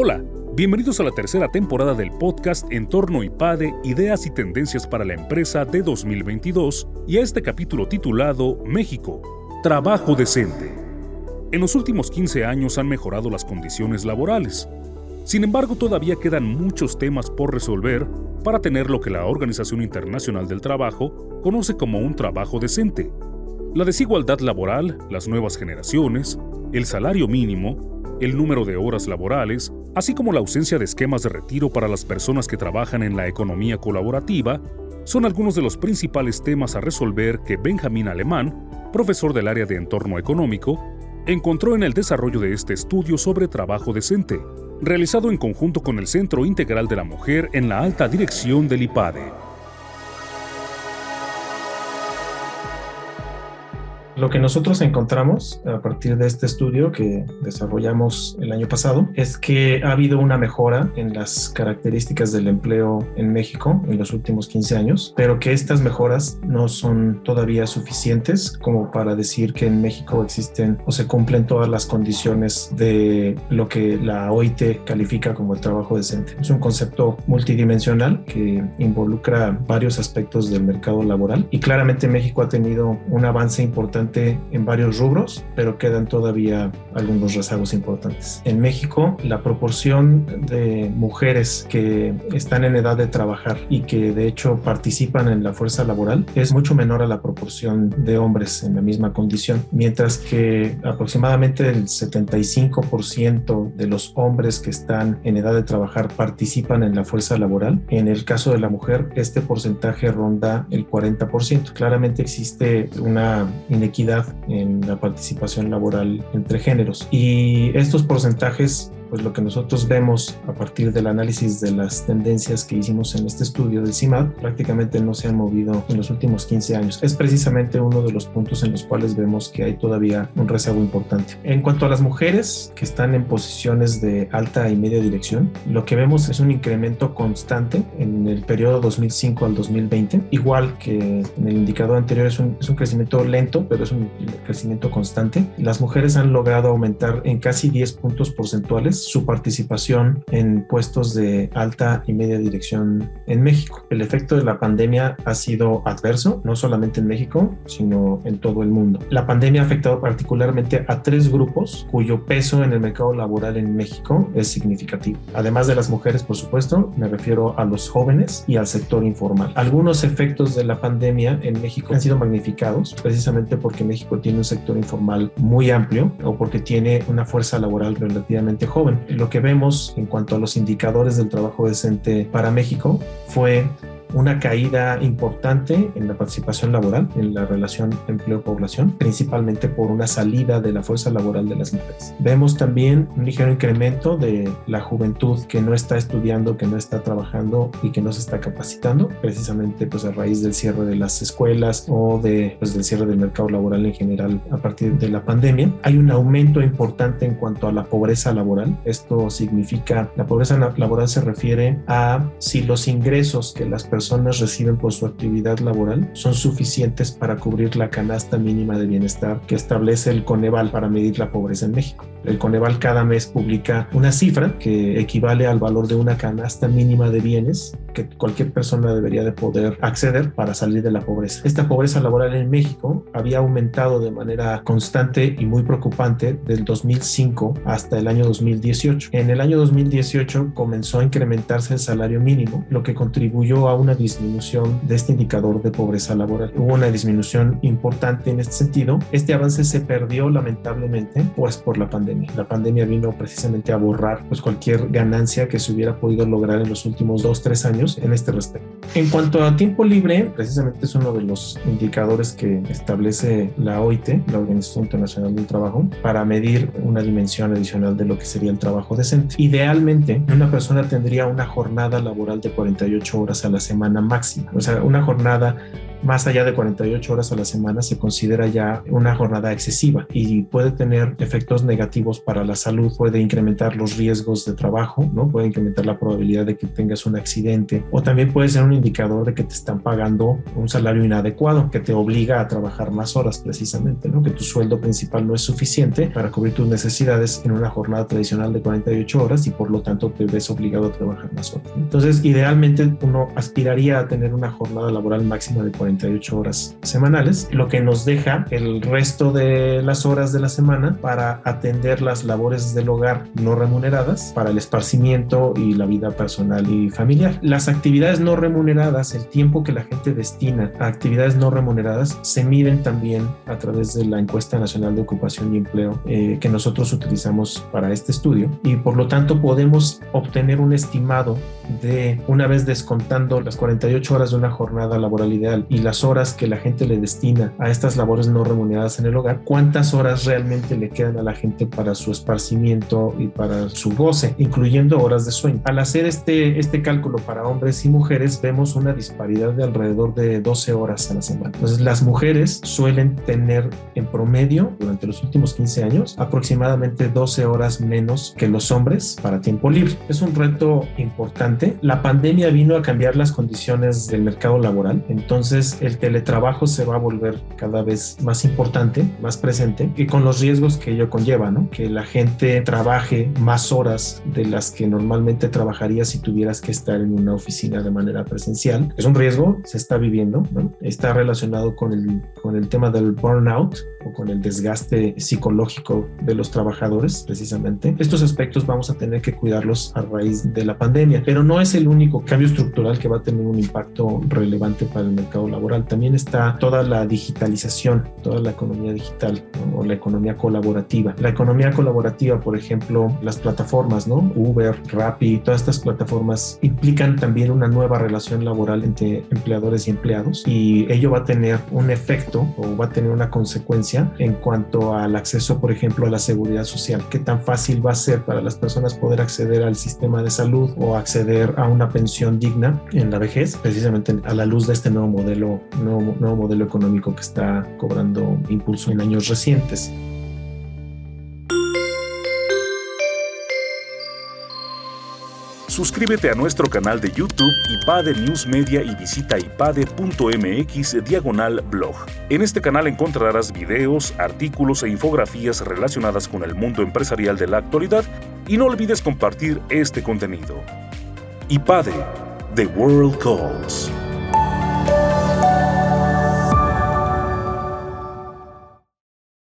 Hola, bienvenidos a la tercera temporada del podcast Entorno IPADE, Ideas y Tendencias para la Empresa de 2022 y a este capítulo titulado México, Trabajo Decente. En los últimos 15 años han mejorado las condiciones laborales. Sin embargo, todavía quedan muchos temas por resolver para tener lo que la Organización Internacional del Trabajo conoce como un trabajo decente. La desigualdad laboral, las nuevas generaciones, el salario mínimo, el número de horas laborales, así como la ausencia de esquemas de retiro para las personas que trabajan en la economía colaborativa, son algunos de los principales temas a resolver que Benjamín Alemán, profesor del área de entorno económico, encontró en el desarrollo de este estudio sobre trabajo decente, realizado en conjunto con el Centro Integral de la Mujer en la alta dirección del IPADE. Lo que nosotros encontramos a partir de este estudio que desarrollamos el año pasado es que ha habido una mejora en las características del empleo en México en los últimos 15 años, pero que estas mejoras no son todavía suficientes como para decir que en México existen o se cumplen todas las condiciones de lo que la OIT califica como el trabajo decente. Es un concepto multidimensional que involucra varios aspectos del mercado laboral y claramente México ha tenido un avance importante en varios rubros, pero quedan todavía algunos rezagos importantes. En México, la proporción de mujeres que están en edad de trabajar y que de hecho participan en la fuerza laboral es mucho menor a la proporción de hombres en la misma condición, mientras que aproximadamente el 75% de los hombres que están en edad de trabajar participan en la fuerza laboral. En el caso de la mujer, este porcentaje ronda el 40%. Claramente existe una inequidad en la participación laboral entre géneros. Y estos porcentajes pues lo que nosotros vemos a partir del análisis de las tendencias que hicimos en este estudio del CIMAD prácticamente no se han movido en los últimos 15 años. Es precisamente uno de los puntos en los cuales vemos que hay todavía un rezago importante. En cuanto a las mujeres que están en posiciones de alta y media dirección, lo que vemos es un incremento constante en el periodo 2005 al 2020, igual que en el indicador anterior es un, es un crecimiento lento, pero es un crecimiento constante. Las mujeres han logrado aumentar en casi 10 puntos porcentuales su participación en puestos de alta y media dirección en México. El efecto de la pandemia ha sido adverso, no solamente en México, sino en todo el mundo. La pandemia ha afectado particularmente a tres grupos cuyo peso en el mercado laboral en México es significativo. Además de las mujeres, por supuesto, me refiero a los jóvenes y al sector informal. Algunos efectos de la pandemia en México han sido magnificados precisamente porque México tiene un sector informal muy amplio o porque tiene una fuerza laboral relativamente joven lo que vemos en cuanto a los indicadores del trabajo decente para México fue una caída importante en la participación laboral, en la relación empleo-población, principalmente por una salida de la fuerza laboral de las mujeres. Vemos también un ligero incremento de la juventud que no está estudiando, que no está trabajando y que no se está capacitando, precisamente pues a raíz del cierre de las escuelas o de, pues, del cierre del mercado laboral en general a partir de la pandemia. Hay un aumento importante en cuanto a la pobreza laboral. Esto significa, la pobreza laboral se refiere a si los ingresos que las personas personas reciben por su actividad laboral son suficientes para cubrir la canasta mínima de bienestar que establece el Coneval para medir la pobreza en México. El Coneval cada mes publica una cifra que equivale al valor de una canasta mínima de bienes que cualquier persona debería de poder acceder para salir de la pobreza. Esta pobreza laboral en México había aumentado de manera constante y muy preocupante del 2005 hasta el año 2018. En el año 2018 comenzó a incrementarse el salario mínimo, lo que contribuyó a una disminución de este indicador de pobreza laboral. Hubo una disminución importante en este sentido. Este avance se perdió lamentablemente pues por la pandemia. La pandemia vino precisamente a borrar pues cualquier ganancia que se hubiera podido lograr en los últimos dos, tres años en este respecto. En cuanto a tiempo libre, precisamente es uno de los indicadores que establece la OIT, la Organización Internacional del Trabajo, para medir una dimensión adicional de lo que sería el trabajo decente. Idealmente, una persona tendría una jornada laboral de 48 horas a la semana máxima, o sea, una jornada más allá de 48 horas a la semana se considera ya una jornada excesiva y puede tener efectos negativos para la salud, puede incrementar los riesgos de trabajo, ¿no? Puede incrementar la probabilidad de que tengas un accidente o también puede ser un indicador de que te están pagando un salario inadecuado que te obliga a trabajar más horas precisamente, ¿no? Que tu sueldo principal no es suficiente para cubrir tus necesidades en una jornada tradicional de 48 horas y por lo tanto te ves obligado a trabajar más horas. Entonces, idealmente uno aspiraría a tener una jornada laboral máxima de 48 horas semanales, lo que nos deja el resto de las horas de la semana para atender las labores del hogar no remuneradas, para el esparcimiento y la vida personal y familiar. Las actividades no remuneradas, el tiempo que la gente destina a actividades no remuneradas, se miden también a través de la encuesta nacional de ocupación y empleo eh, que nosotros utilizamos para este estudio y por lo tanto podemos obtener un estimado de una vez descontando las 48 horas de una jornada laboral ideal y las horas que la gente le destina a estas labores no remuneradas en el hogar, cuántas horas realmente le quedan a la gente para su esparcimiento y para su goce, incluyendo horas de sueño. Al hacer este, este cálculo para hombres y mujeres, vemos una disparidad de alrededor de 12 horas a la semana. Entonces, las mujeres suelen tener en promedio durante los últimos 15 años aproximadamente 12 horas menos que los hombres para tiempo libre. Es un reto importante. La pandemia vino a cambiar las condiciones del mercado laboral, entonces el teletrabajo se va a volver cada vez más importante, más presente y con los riesgos que ello conlleva, ¿no? Que la gente trabaje más horas de las que normalmente trabajaría si tuvieras que estar en una oficina de manera presencial. Es un riesgo, se está viviendo, ¿no? Está relacionado con el, con el tema del burnout o con el desgaste psicológico de los trabajadores, precisamente. Estos aspectos vamos a tener que cuidarlos a raíz de la pandemia, pero no es el único cambio estructural que va a tener un impacto relevante para el mercado laboral. También está toda la digitalización, toda la economía digital o la economía colaborativa. La economía colaborativa, por ejemplo, las plataformas, ¿no? Uber, Rappi, todas estas plataformas implican también una nueva relación laboral entre empleadores y empleados y ello va a tener un efecto o va a tener una consecuencia en cuanto al acceso, por ejemplo, a la seguridad social. ¿Qué tan fácil va a ser para las personas poder acceder al sistema de salud o acceder a una pensión digna en la vejez, precisamente a la luz de este nuevo nuevo, nuevo modelo económico que está cobrando impulso en años recientes? Suscríbete a nuestro canal de YouTube IPADE News Media y visita ipade.mx diagonal blog. En este canal encontrarás videos, artículos e infografías relacionadas con el mundo empresarial de la actualidad y no olvides compartir este contenido. IPADE, The World Calls.